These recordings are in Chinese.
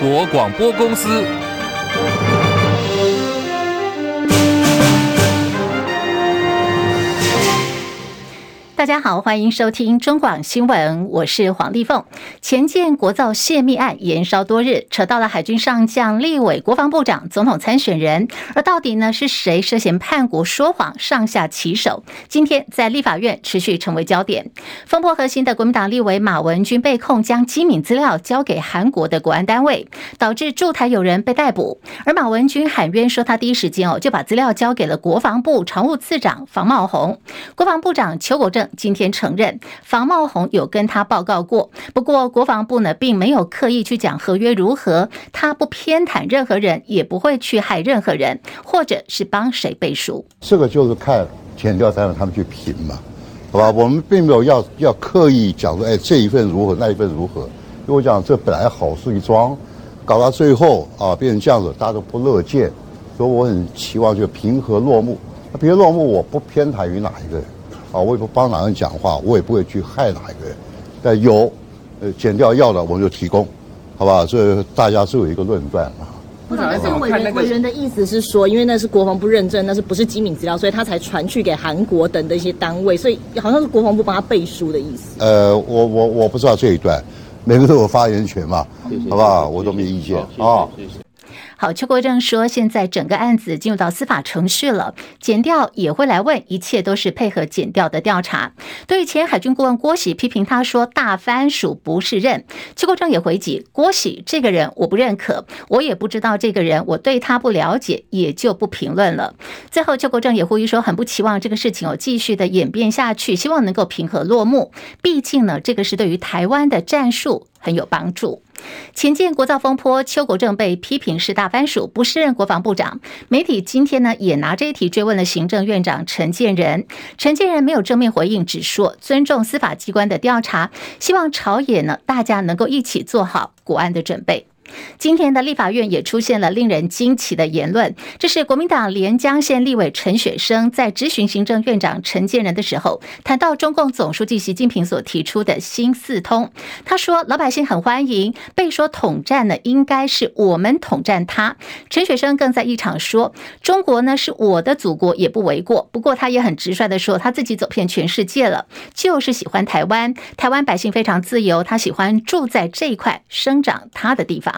国广播公司。大家好，欢迎收听中广新闻，我是黄丽凤。前建国造泄密案延烧多日，扯到了海军上将、立委、国防部长、总统参选人，而到底呢是谁涉嫌叛国说谎、上下其手？今天在立法院持续成为焦点。风波核心的国民党立委马文君被控将机密资料交给韩国的国安单位，导致驻台友人被逮捕。而马文君喊冤说，他第一时间哦就把资料交给了国防部常务次长房茂宏，国防部长邱国正。今天承认房茂宏有跟他报告过，不过国防部呢并没有刻意去讲合约如何，他不偏袒任何人，也不会去害任何人，或者是帮谁背书。这个就是看前调单位他们去评嘛，好吧？我们并没有要要刻意讲说，哎，这一份如何，那一份如何。因为我讲这本来好事一桩，搞到最后啊变成这样子，大家都不乐见，所以我很期望就平和落幕。那平和落幕，我不偏袒于哪一个人。啊，我也不帮哪人讲话，我也不会去害哪一个人。但有，呃，减掉要的我们就提供，好吧？这大家是有一个论断啊。部长，那个委员委员的意思是说，因为那是国防部认证，那是不是机密资料，所以他才传去给韩国等的一些单位，所以好像是国防部帮他背书的意思。呃，我我我不知道这一段，每个都有发言权嘛，好不好？我都没意见啊。好，邱国正说，现在整个案子进入到司法程序了，检调也会来问，一切都是配合检调的调查。对于前海军顾问郭喜批评他说大番薯不是认，邱国正也回击郭喜这个人我不认可，我也不知道这个人，我对他不了解，也就不评论了。最后，邱国正也呼吁说，很不期望这个事情有继续的演变下去，希望能够平和落幕。毕竟呢，这个是对于台湾的战术很有帮助。前建国造风波，邱国正被批评是大番薯，不胜任国防部长。媒体今天呢也拿这一题追问了行政院长陈建仁，陈建仁没有正面回应，只说尊重司法机关的调查，希望朝野呢大家能够一起做好国安的准备。今天的立法院也出现了令人惊奇的言论，这是国民党连江县立委陈雪生在质询行政院长陈建仁的时候，谈到中共总书记习近平所提出的新四通。他说：“老百姓很欢迎，被说统战呢，应该是我们统战他。”陈雪生更在一场说：“中国呢是我的祖国，也不为过。”不过他也很直率的说，他自己走遍全世界了，就是喜欢台湾，台湾百姓非常自由，他喜欢住在这一块生长他的地方。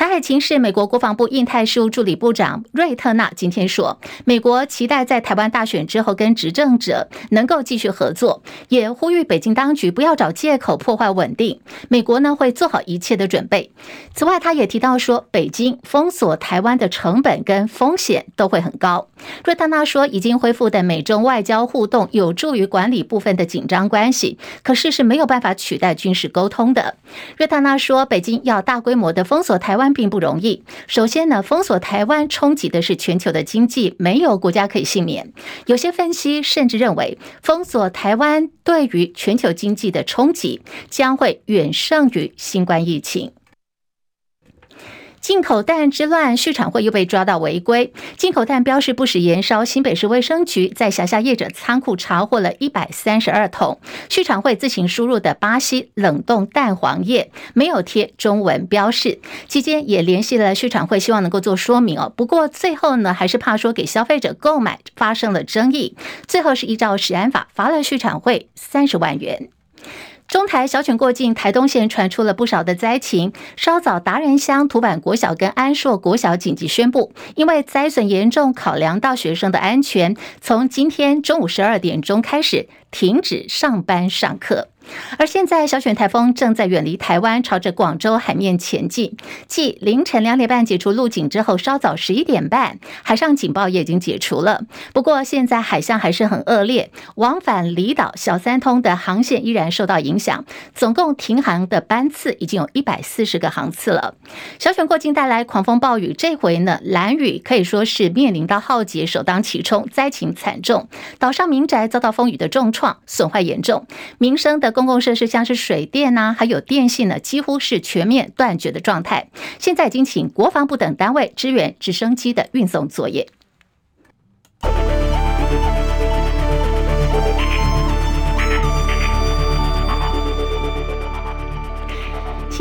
台海情势，美国国防部印太事务助理部长瑞特纳今天说，美国期待在台湾大选之后跟执政者能够继续合作，也呼吁北京当局不要找借口破坏稳定。美国呢会做好一切的准备。此外，他也提到说，北京封锁台湾的成本跟风险都会很高。瑞特纳说，已经恢复的美中外交互动有助于管理部分的紧张关系，可是是没有办法取代军事沟通的。瑞特纳说，北京要大规模的封锁台湾。并不容易。首先呢，封锁台湾冲击的是全球的经济，没有国家可以幸免。有些分析甚至认为，封锁台湾对于全球经济的冲击将会远胜于新冠疫情。进口蛋之乱，畜产会又被抓到违规。进口蛋标示不实延烧，新北市卫生局在辖下业者仓库查获了一百三十二桶畜产会自行输入的巴西冷冻蛋黄液，没有贴中文标示。期间也联系了畜产会，希望能够做说明哦。不过最后呢，还是怕说给消费者购买发生了争议，最后是依照食安法罚了畜产会三十万元。中台小犬过境，台东县传出了不少的灾情。稍早，达人乡土坂国小跟安硕国小紧急宣布，因为灾损严重，考量到学生的安全，从今天中午十二点钟开始停止上班上课。而现在，小犬台风正在远离台湾，朝着广州海面前进。继凌晨两点半解除陆警之后，稍早十一点半，海上警报也已经解除了。不过，现在海象还是很恶劣，往返离岛小三通的航线依然受到影响。总共停航的班次已经有一百四十个航次了。小犬过境带来狂风暴雨，这回呢，兰屿可以说是面临到浩劫，首当其冲，灾情惨重。岛上民宅遭到风雨的重创，损坏严重，民生的。公共设施像是水电呐、还有电信呢，几乎是全面断绝的状态。现在已经请国防部等单位支援直升机的运送作业。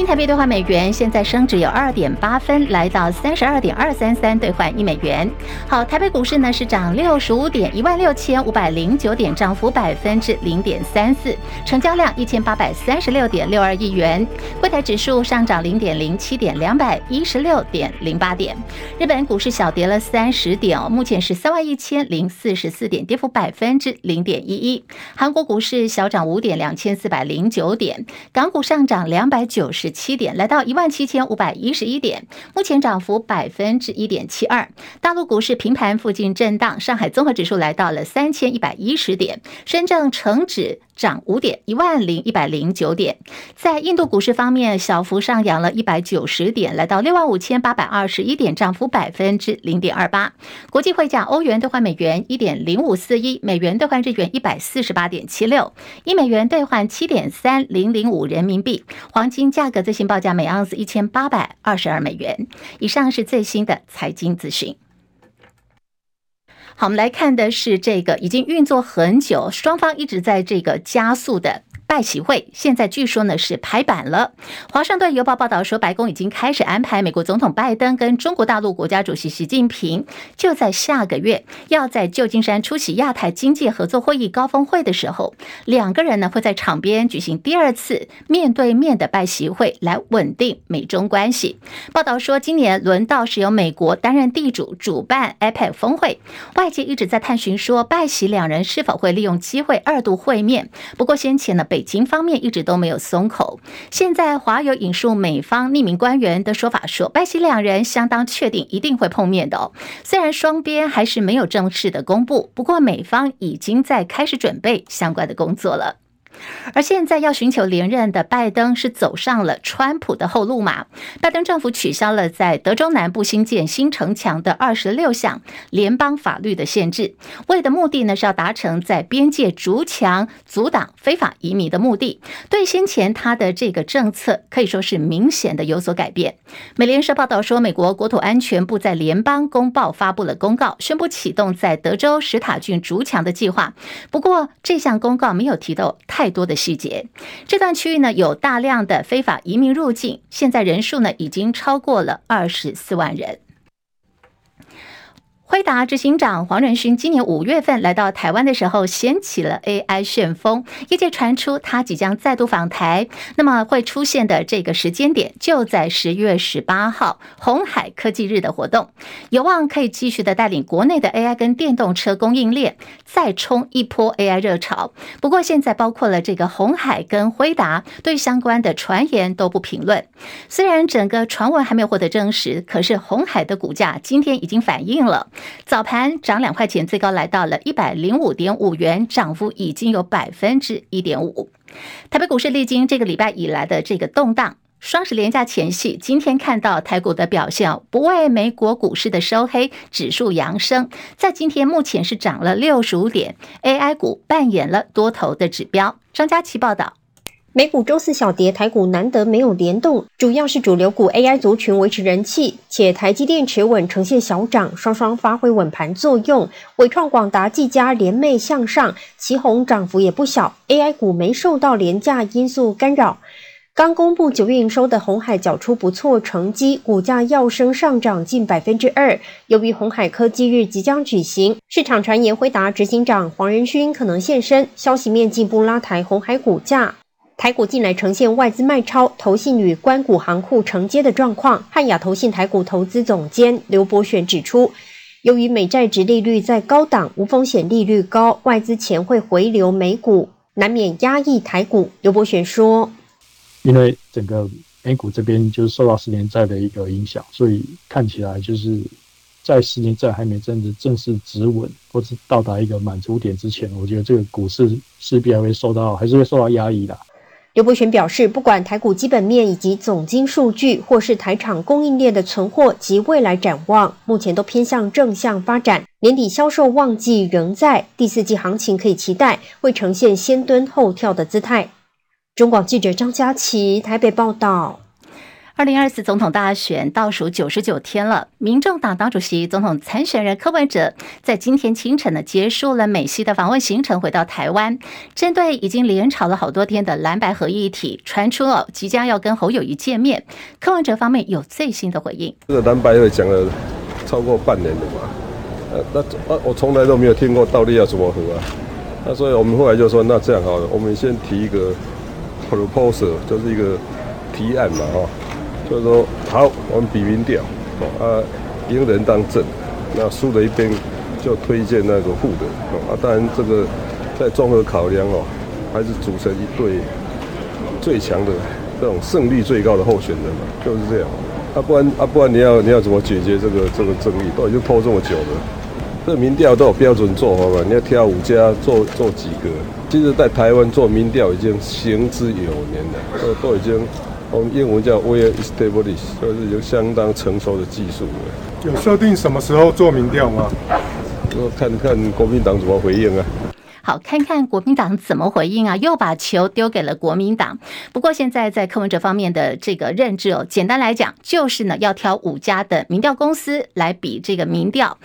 台币兑换美元现在升值有二点八分，来到三十二点二三三兑换一美元。好，台北股市呢是涨六十五点，一万六千五百零九点，涨幅百分之零点三四，成交量一千八百三十六点六二亿元。柜台指数上涨零点零七点，两百一十六点零八点。日本股市小跌了三十点哦，目前是三万一千零四十四点，跌幅百分之零点一一。韩国股市小涨五点，两千四百零九点。港股上涨两百九十。七点，来到一万七千五百一十一点，目前涨幅百分之一点七二。大陆股市平盘附近震荡，上海综合指数来到了三千一百一十点，深圳成指。涨五点，一万零一百零九点。在印度股市方面，小幅上扬了一百九十点，来到六万五千八百二十一点，涨幅百分之零点二八。国际汇价，欧元兑换美元一点零五四一，美元兑换日元一百四十八点七六，一美元兑换七点三零零五人民币。黄金价格最新报价每盎司一千八百二十二美元。以上是最新的财经资讯。好，我们来看的是这个已经运作很久，双方一直在这个加速的。拜习会现在据说呢是拍板了。华盛顿邮报报道说，白宫已经开始安排美国总统拜登跟中国大陆国家主席习近平就在下个月要在旧金山出席亚太经济合作会议高峰会的时候，两个人呢会在场边举行第二次面对面的拜习会，来稳定美中关系。报道说，今年轮到是由美国担任地主主办 APEC 峰会，外界一直在探寻说拜习两人是否会利用机会二度会面。不过先前呢被。北京方面一直都没有松口。现在华友引述美方匿名官员的说法说，拜习两人相当确定一定会碰面的哦。虽然双边还是没有正式的公布，不过美方已经在开始准备相关的工作了。而现在要寻求连任的拜登是走上了川普的后路嘛？拜登政府取消了在德州南部新建新城墙的二十六项联邦法律的限制，为的目的呢是要达成在边界筑墙阻挡非法移民的目的。对先前他的这个政策可以说是明显的有所改变。美联社报道说，美国国土安全部在联邦公报发布了公告，宣布启动在德州史塔郡筑墙的计划。不过这项公告没有提到太。多的细节，这段区域呢有大量的非法移民入境，现在人数呢已经超过了二十四万人。辉达执行长黄仁勋今年五月份来到台湾的时候，掀起了 AI 旋风，业界传出他即将再度访台，那么会出现的这个时间点就在十月十八号红海科技日的活动，有望可以继续的带领国内的 AI 跟电动车供应链再冲一波 AI 热潮。不过现在包括了这个红海跟辉达对相关的传言都不评论，虽然整个传闻还没有获得证实，可是红海的股价今天已经反映了。早盘涨两块钱，最高来到了一百零五点五元，涨幅已经有百分之一点五。台北股市历经这个礼拜以来的这个动荡，双十连假前夕，今天看到台股的表现，不为美国股市的收黑，指数扬升，在今天目前是涨了六十五点，AI 股扮演了多头的指标。张佳琪报道。美股周四小跌，台股难得没有联动，主要是主流股 AI 族群维持人气，且台积电持稳呈现小涨，双双发挥稳盘作用。伟创、广达、技嘉联袂向上，奇鋐涨幅也不小。AI 股没受到廉价因素干扰，刚公布九月营收的鸿海缴出不错成绩，股价要升上涨近百分之二。由于鸿海科技日即将举行，市场传言辉达执行长黄仁勋可能现身，消息面进一步拉抬鸿海股价。台股近来呈现外资卖超、投信与官股行库承接的状况。汉雅投信台股投资总监刘伯选指出，由于美债殖利率在高档，无风险利率高，外资钱会回流美股，难免压抑台股。刘伯选说：“因为整个美股这边就是受到十年债的一个影响，所以看起来就是在十年债还没真的正式止稳或是到达一个满足点之前，我觉得这个股市势必还会受到，还是会受到压抑的。”刘伯雄表示，不管台股基本面以及总金数据，或是台厂供应链的存货及未来展望，目前都偏向正向发展。年底销售旺季仍在，第四季行情可以期待，会呈现先蹲后跳的姿态。中广记者张佳琪台北报道。二零二四总统大选倒数九十九天了，民众党党主席、总统参选人柯文哲在今天清晨呢结束了美西的访问行程，回到台湾。针对已经连吵了好多天的蓝白合议题，传出了即将要跟侯友宜见面，柯文哲方面有最新的回应。这个蓝白会讲了超过半年了嘛？呃，那我从来都没有听过到底要怎么合啊？那所以我们后来就说，那这样好了，我们先提一个 proposal，就是一个提案嘛，哈。就是说，好，我们比民调，啊，赢人当正，那输的一边就推荐那个负的，啊，当然这个在综合考量哦，还是组成一对最强的这种胜率最高的候选人嘛，就是这样。啊，不然啊，不然你要你要怎么解决这个这个争议？都已经拖这么久了，这民调都有标准做法嘛，你要挑五家做做几个？其实，在台湾做民调已经行之有年了，都都已经。我们英文叫 well established，就是有相当成熟的技术。有设定什么时候做民调吗？我看看国民党怎么回应啊。好，看看国民党怎么回应啊？又把球丢给了国民党。不过现在在柯文哲方面的这个认知哦，简单来讲就是呢，要挑五家的民调公司来比这个民调。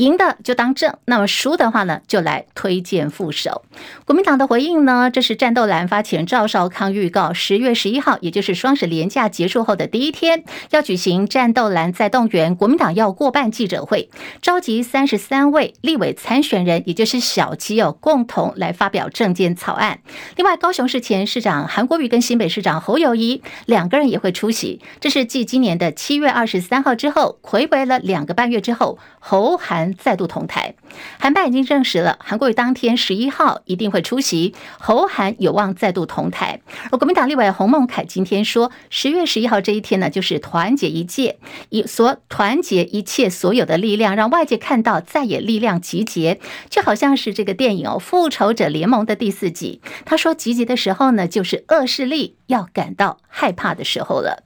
赢的就当正，那么输的话呢，就来推荐副手。国民党的回应呢，这是战斗蓝发起人赵少康预告，十月十一号，也就是双十连假结束后的第一天，要举行战斗蓝再动员，国民党要过半记者会，召集三十三位立委参选人，也就是小基友，共同来发表政见草案。另外，高雄市前市长韩国瑜跟新北市长侯友谊两个人也会出席。这是继今年的七月二十三号之后，睽违了两个半月之后，侯韩。再度同台，韩办已经证实了，韩国瑜当天十一号一定会出席，侯韩有望再度同台。而国民党立委洪孟楷今天说，十月十一号这一天呢，就是团结一切，以所团结一切所有的力量，让外界看到在野力量集结，就好像是这个电影哦，《复仇者联盟》的第四集。他说，集结的时候呢，就是恶势力要感到害怕的时候了。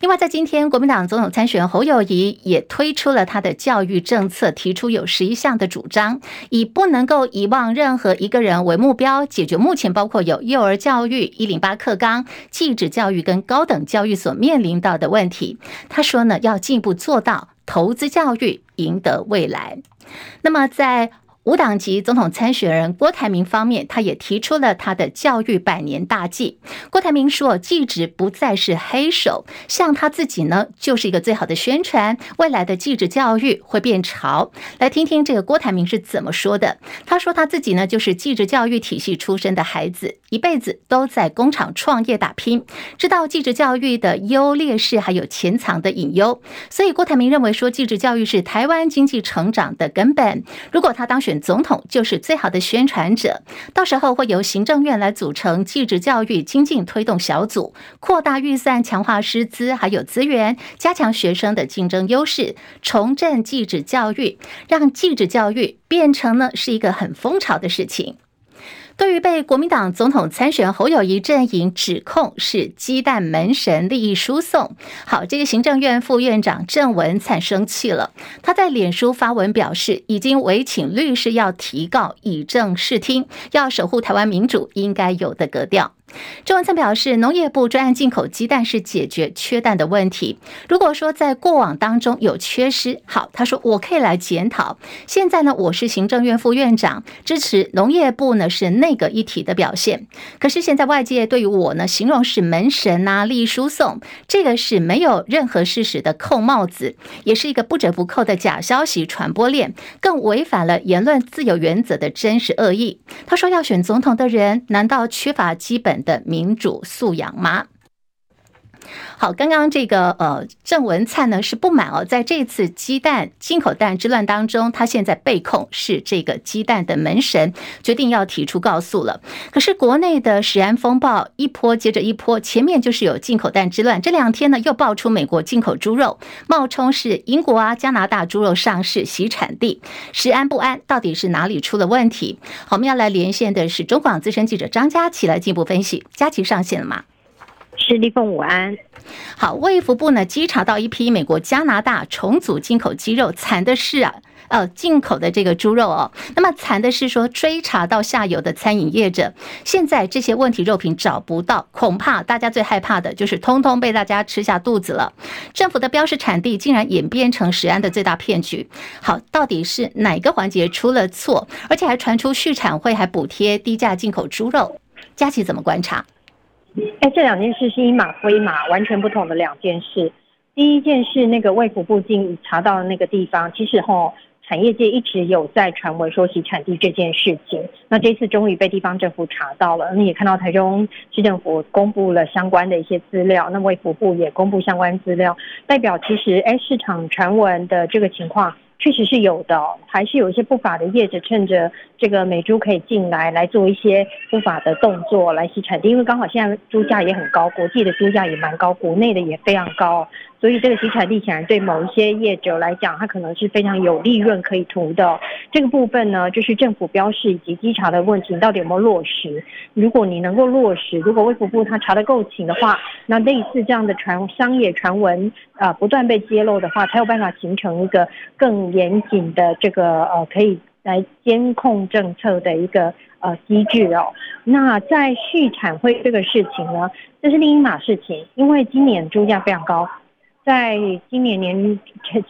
另外，在今天，国民党总统参选侯友谊也推出了他的教育政策，提出有十一项的主张，以不能够遗忘任何一个人为目标，解决目前包括有幼儿教育、一零八课纲、技职教育跟高等教育所面临到的问题。他说呢，要进一步做到投资教育，赢得未来。那么在无党籍总统参选人郭台铭方面，他也提出了他的教育百年大计。郭台铭说：“技职不再是黑手，像他自己呢，就是一个最好的宣传。未来的技职教育会变潮。”来听听这个郭台铭是怎么说的。他说他自己呢，就是技职教育体系出身的孩子，一辈子都在工厂创业打拼，知道技职教育的优劣势，还有潜藏的隐忧。所以郭台铭认为说，技职教育是台湾经济成长的根本。如果他当选，总统就是最好的宣传者，到时候会由行政院来组成技职教育精进推动小组，扩大预算，强化师资，还有资源，加强学生的竞争优势，重振技职教育，让技职教育变成呢是一个很风潮的事情。对于被国民党总统参选侯友谊阵营指控是鸡蛋门神利益输送，好，这个行政院副院长郑文灿生气了，他在脸书发文表示，已经委请律师要提告，以正视听，要守护台湾民主应该有的格调。郑文灿表示，农业部专案进口鸡蛋是解决缺蛋的问题。如果说在过往当中有缺失，好，他说我可以来检讨。现在呢，我是行政院副院长，支持农业部呢是内阁一体的表现。可是现在外界对于我呢形容是门神呐、啊、利益输送，这个是没有任何事实的扣帽子，也是一个不折不扣的假消息传播链，更违反了言论自由原则的真实恶意。他说要选总统的人，难道缺乏基本的民主素养吗？好，刚刚这个呃，郑文灿呢是不满哦，在这次鸡蛋进口蛋之乱当中，他现在被控是这个鸡蛋的门神，决定要提出告诉了。可是国内的食安风暴一波接着一波，前面就是有进口蛋之乱，这两天呢又爆出美国进口猪肉冒充是英国啊、加拿大猪肉上市洗产地，食安不安，到底是哪里出了问题？好，我们要来连线的是中广资深记者张佳琪来进一步分析。佳琪上线了吗？是立凤午安，好，卫福部呢稽查到一批美国、加拿大重组进口鸡肉，惨的是啊，呃进口的这个猪肉哦。那么惨的是说，追查到下游的餐饮业者，现在这些问题肉品找不到，恐怕大家最害怕的就是通通被大家吃下肚子了。政府的标示产地竟然演变成食安的最大骗局。好，到底是哪个环节出了错？而且还传出畜产会还补贴低价进口猪肉，佳琪怎么观察？哎，这两件事是一码归码，完全不同的两件事。第一件事，那个卫福部经查到的那个地方，其实吼，产业界一直有在传闻说起产地这件事情。那这次终于被地方政府查到了，你也看到台中市政府公布了相关的一些资料，那卫福部也公布相关资料，代表其实哎，市场传闻的这个情况。确实是有的，还是有一些不法的业者趁着这个美猪可以进来，来做一些不法的动作来洗产地。因为刚好现在猪价也很高，国际的猪价也蛮高，国内的也非常高，所以这个集产地显然对某一些业者来讲，它可能是非常有利润可以图的。这个部分呢，就是政府标示以及稽查的问题，到底有没有落实？如果你能够落实，如果卫福部他查得够勤的话，那类似这样的传商业传闻啊，不断被揭露的话，才有办法形成一个更。严谨的这个呃，可以来监控政策的一个呃机制哦。那在续产会这个事情呢，这是另一码事情，因为今年猪价非常高，在今年年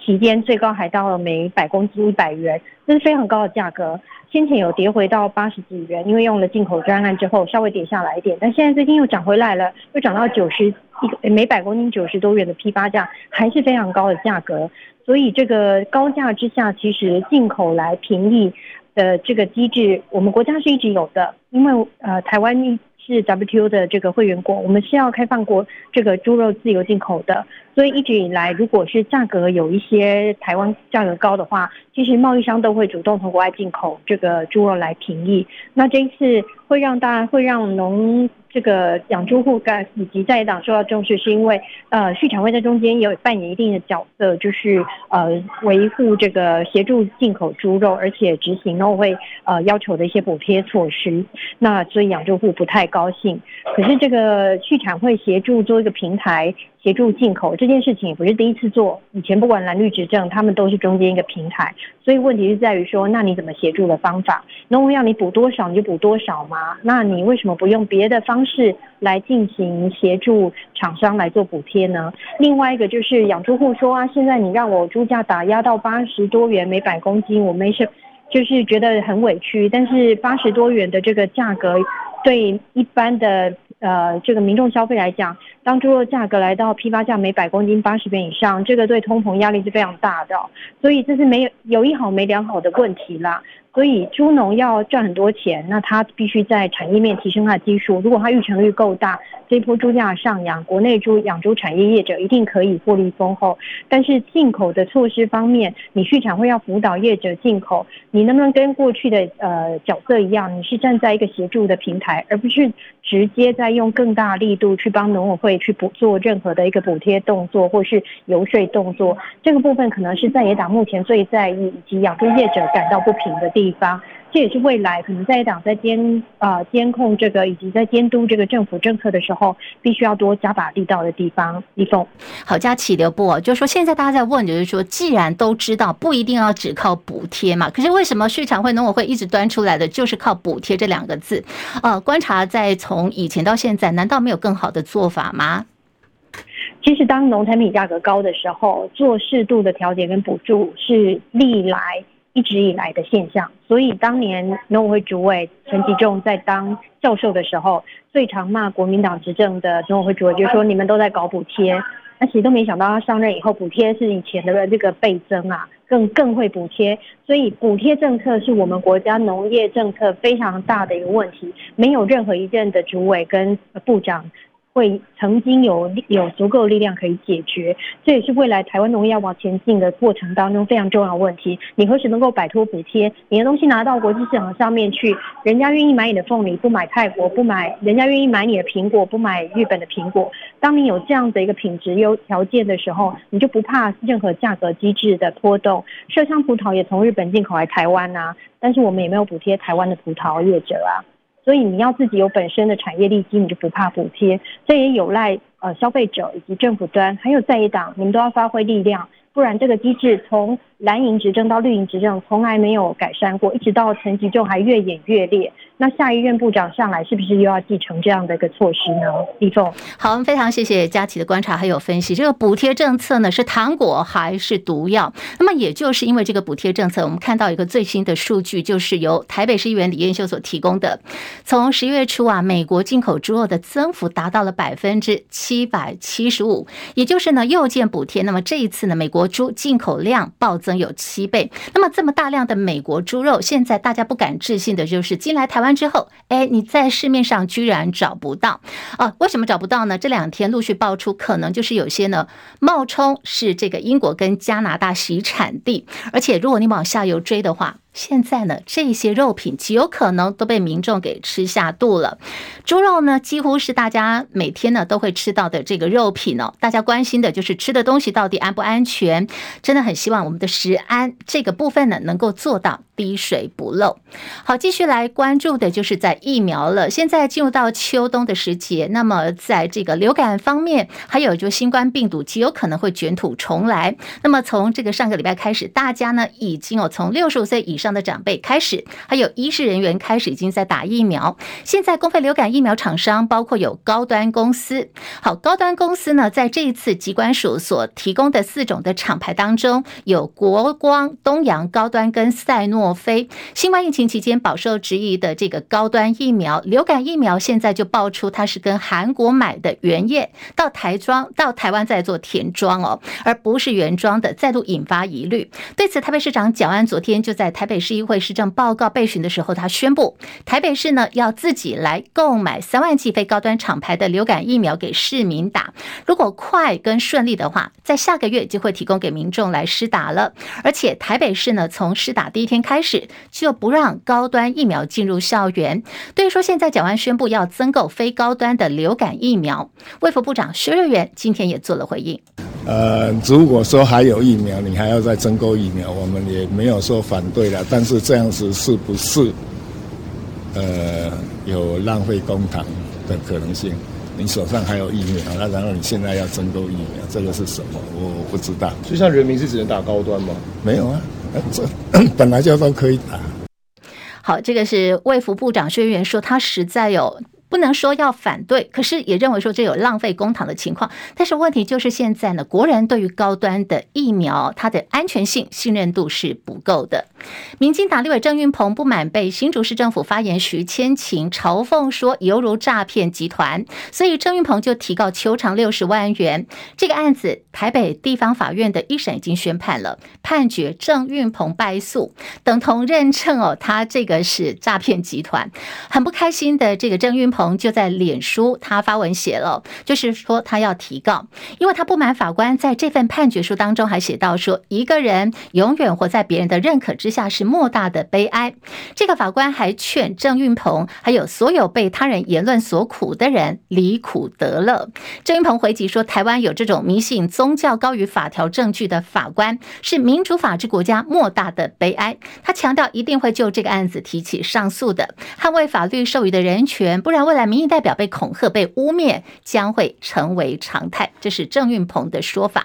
期间最高还到了每百公斤一百元，这是非常高的价格。先前有跌回到八十几元，因为用了进口专案之后稍微跌下来一点，但现在最近又涨回来了，又涨到九十一个每百公斤九十多元的批发价，还是非常高的价格。所以这个高价之下，其实进口来平抑的这个机制，我们国家是一直有的。因为呃，台湾是 WTO 的这个会员国，我们是要开放国这个猪肉自由进口的。所以一直以来，如果是价格有一些台湾价格高的话，其实贸易商都会主动从国外进口这个猪肉来平抑。那这一次会让大家会让农。这个养猪户干以及在野党受到重视，是因为呃，畜产会在中间有扮演一定的角色，就是呃，维护这个协助进口猪肉，而且执行农会呃要求的一些补贴措施。那所以养猪户不太高兴。可是这个畜产会协助做一个平台。协助进口这件事情也不是第一次做，以前不管蓝绿执政，他们都是中间一个平台。所以问题是在于说，那你怎么协助的方法？农委要你补多少你就补多少吗？那你为什么不用别的方式来进行协助厂商来做补贴呢？另外一个就是养猪户说啊，现在你让我猪价打压到八十多元每百公斤，我没事，就是觉得很委屈。但是八十多元的这个价格，对一般的。呃，这个民众消费来讲，当猪肉价格来到批发价每百公斤八十元以上，这个对通膨压力是非常大的，所以这是没有有一好没两好的问题啦。所以猪农要赚很多钱，那他必须在产业面提升他的技术。如果他育成率够大，这一波猪价上扬，国内猪养猪产业业者一定可以获利丰厚。但是进口的措施方面，你畜产会要辅导业者进口，你能不能跟过去的呃角色一样，你是站在一个协助的平台，而不是直接在用更大力度去帮农委会去补做任何的一个补贴动作或是游说动作？这个部分可能是在野党目前最在意以及养猪业者感到不平的地方。这也是未来可能在野党在监啊监控这个以及在监督这个政府政策的时候，必须要多加把力道的地方。李峰，好，佳琪留步，就是说现在大家在问，就是说既然都知道不一定要只靠补贴嘛，可是为什么畜产会农委会一直端出来的就是靠补贴这两个字？呃，观察在从以前到现在，难道没有更好的做法吗？其实当农产品价格高的时候，做适度的调节跟补助是历来。一直以来的现象，所以当年农委会主委陈吉仲在当教授的时候，最常骂国民党执政的农委会主委，就是说你们都在搞补贴，那其实都没想到他上任以后，补贴是以前的这个倍增啊，更更会补贴，所以补贴政策是我们国家农业政策非常大的一个问题，没有任何一任的主委跟部长。会曾经有有足够力量可以解决，这也是未来台湾农业要往前进的过程当中非常重要的问题。你何时能够摆脱补贴？你的东西拿到国际市场上面去，人家愿意买你的凤梨，不买泰国，不买，人家愿意买你的苹果，不买日本的苹果。当你有这样的一个品质优条件的时候，你就不怕任何价格机制的波动。麝香葡萄也从日本进口来台湾啊，但是我们也没有补贴台湾的葡萄业者啊。所以你要自己有本身的产业利基，你就不怕补贴。这也有赖呃消费者以及政府端，还有在野党，你们都要发挥力量，不然这个机制从蓝营执政到绿营执政从来没有改善过，一直到层级就还越演越烈。那下一任部长上来是不是又要继承这样的一个措施呢？李总，好，我们非常谢谢佳琪的观察还有分析。这个补贴政策呢是糖果还是毒药？那么也就是因为这个补贴政策，我们看到一个最新的数据，就是由台北市议员李彦秀所提供的，从十一月初啊，美国进口猪肉的增幅达到了百分之七百七十五，也就是呢又见补贴。那么这一次呢，美国猪进口量暴增有七倍。那么这么大量的美国猪肉，现在大家不敢置信的就是进来台湾。完之后，哎，你在市面上居然找不到啊？为什么找不到呢？这两天陆续爆出，可能就是有些呢冒充是这个英国跟加拿大洗产地，而且如果你往下游追的话。现在呢，这些肉品极有可能都被民众给吃下肚了。猪肉呢，几乎是大家每天呢都会吃到的这个肉品哦。大家关心的就是吃的东西到底安不安全？真的很希望我们的食安这个部分呢能够做到滴水不漏。好，继续来关注的就是在疫苗了。现在进入到秋冬的时节，那么在这个流感方面，还有就新冠病毒极有可能会卷土重来。那么从这个上个礼拜开始，大家呢已经哦从六十五岁以上。的长辈开始，还有医师人员开始已经在打疫苗。现在公费流感疫苗厂商包括有高端公司。好，高端公司呢，在这一次疾管署所提供的四种的厂牌当中，有国光、东阳、高端跟赛诺菲。新冠疫情期间饱受质疑的这个高端疫苗，流感疫苗，现在就爆出它是跟韩国买的原液到台装到台湾再做填装哦，而不是原装的，再度引发疑虑。对此，台北市长蒋安昨天就在台北。市议会市政报告备询的时候，他宣布台北市呢要自己来购买三万剂非高端厂牌的流感疫苗给市民打。如果快跟顺利的话，在下个月就会提供给民众来施打了。而且台北市呢，从施打第一天开始就不让高端疫苗进入校园。对于说现在蒋万宣布要增购非高端的流感疫苗，卫福部长薛瑞元今天也做了回应。呃，如果说还有疫苗，你还要再增购疫苗，我们也没有说反对了。但是这样子是不是呃有浪费公帑的可能性？你手上还有疫苗，那然后你现在要增购疫苗，这个是什么？我不知道。就像人民是只能打高端吗？没有啊，这 本来就都可以打。好，这个是卫福部长薛瑞元说，他实在有。不能说要反对，可是也认为说这有浪费公帑的情况。但是问题就是现在呢，国人对于高端的疫苗，它的安全性信任度是不够的。民进党立委郑运鹏不满被新竹市政府发言徐千晴嘲讽说犹如诈骗集团，所以郑运鹏就提告求偿六十万元。这个案子台北地方法院的一审已经宣判了，判决郑运鹏败诉，等同认证哦，他这个是诈骗集团。很不开心的这个郑运鹏。就在脸书，他发文写了，就是说他要提告，因为他不满法官在这份判决书当中还写到说，一个人永远活在别人的认可之下下是莫大的悲哀。这个法官还劝郑运鹏，还有所有被他人言论所苦的人离苦得乐。郑运鹏回击说，台湾有这种迷信宗教高于法条证据的法官，是民主法治国家莫大的悲哀。他强调一定会就这个案子提起上诉的，捍卫法律授予的人权，不然。未来民意代表被恐吓、被污蔑，将会成为常态。这是郑运鹏的说法。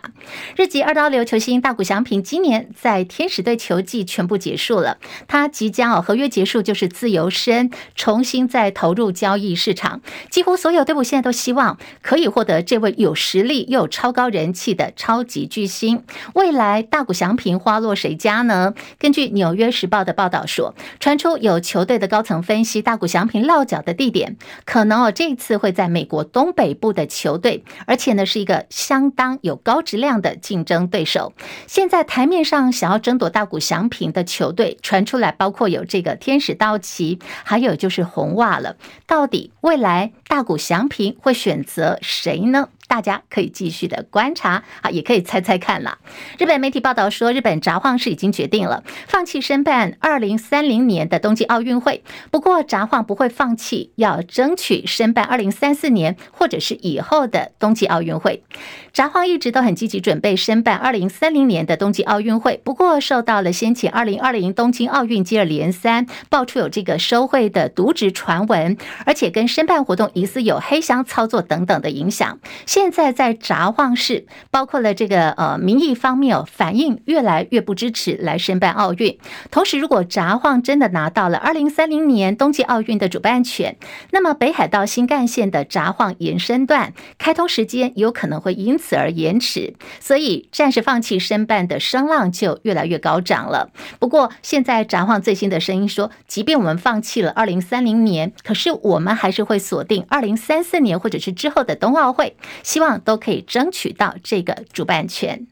日籍二刀流球星大谷翔平今年在天使队球季全结束了，他即将哦合约结束就是自由身，重新再投入交易市场。几乎所有队伍现在都希望可以获得这位有实力又有超高人气的超级巨星。未来大谷翔平花落谁家呢？根据《纽约时报》的报道说，传出有球队的高层分析大谷翔平落脚的地点。可能哦，这次会在美国东北部的球队，而且呢是一个相当有高质量的竞争对手。现在台面上想要争夺大谷翔平的球队传出来，包括有这个天使道奇，还有就是红袜了。到底未来大谷翔平会选择谁呢？大家可以继续的观察啊，也可以猜猜看了。日本媒体报道说，日本札幌市已经决定了放弃申办二零三零年的冬季奥运会。不过，札幌不会放弃，要争取申办二零三四年或者是以后的冬季奥运会。札幌一直都很积极准备申办二零三零年的冬季奥运会，不过受到了先前二零二零东京奥运接二连三爆出有这个收贿的渎职传闻，而且跟申办活动疑似有黑箱操作等等的影响。现现在在札幌市，包括了这个呃民意方面哦，反应越来越不支持来申办奥运。同时，如果札幌真的拿到了二零三零年冬季奥运的主办权，那么北海道新干线的札幌延伸段开通时间有可能会因此而延迟，所以暂时放弃申办的声浪就越来越高涨了。不过，现在札幌最新的声音说，即便我们放弃了二零三零年，可是我们还是会锁定二零三四年或者是之后的冬奥会，希望都可以争取到这个主办权。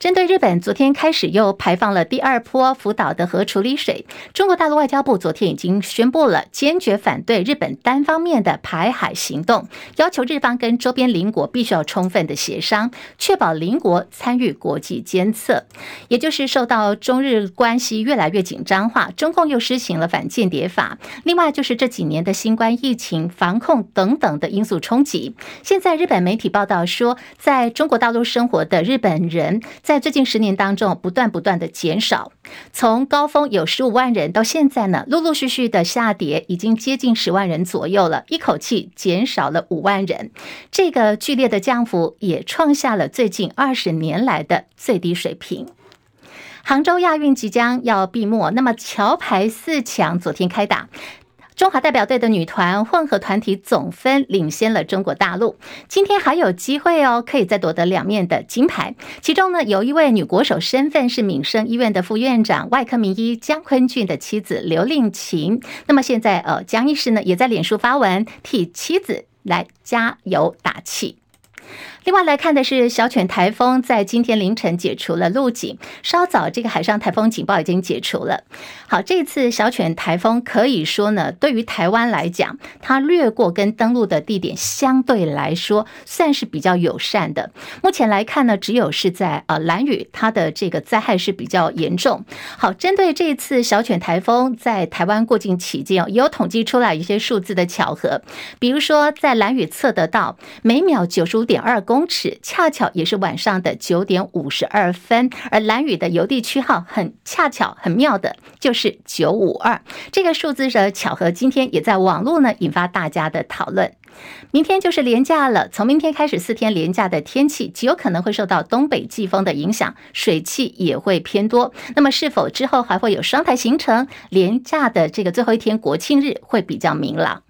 针对日本昨天开始又排放了第二波福岛的核处理水，中国大陆外交部昨天已经宣布了坚决反对日本单方面的排海行动，要求日方跟周边邻国必须要充分的协商，确保邻国参与国际监测。也就是受到中日关系越来越紧张化，中共又施行了反间谍法，另外就是这几年的新冠疫情防控等等的因素冲击。现在日本媒体报道说，在中国大陆生活的日本人。在最近十年当中，不断不断的减少，从高峰有十五万人，到现在呢，陆陆续续的下跌，已经接近十万人左右了，一口气减少了五万人。这个剧烈的降幅也创下了最近二十年来的最低水平。杭州亚运即将要闭幕，那么桥牌四强昨天开打。中华代表队的女团混合团体总分领先了中国大陆，今天还有机会哦，可以再夺得两面的金牌。其中呢，有一位女国手身份是闽生医院的副院长、外科名医江坤俊的妻子刘令琴。那么现在呃，江医师呢也在脸书发文替妻子来加油打气。另外来看的是小犬台风在今天凌晨解除了路警，稍早这个海上台风警报已经解除了。好，这次小犬台风可以说呢，对于台湾来讲，它掠过跟登陆的地点相对来说算是比较友善的。目前来看呢，只有是在呃兰屿，它的这个灾害是比较严重。好，针对这次小犬台风在台湾过境期间，也有统计出来一些数字的巧合，比如说在兰屿测得到每秒九十五点二公尺，恰巧也是晚上的九点五十二分，而蓝雨的邮递区号很恰巧很妙的，就是九五二这个数字的巧合，今天也在网络呢引发大家的讨论。明天就是连假了，从明天开始四天连假的天气极有可能会受到东北季风的影响，水汽也会偏多。那么是否之后还会有双台行程？连假的这个最后一天国庆日会比较明朗。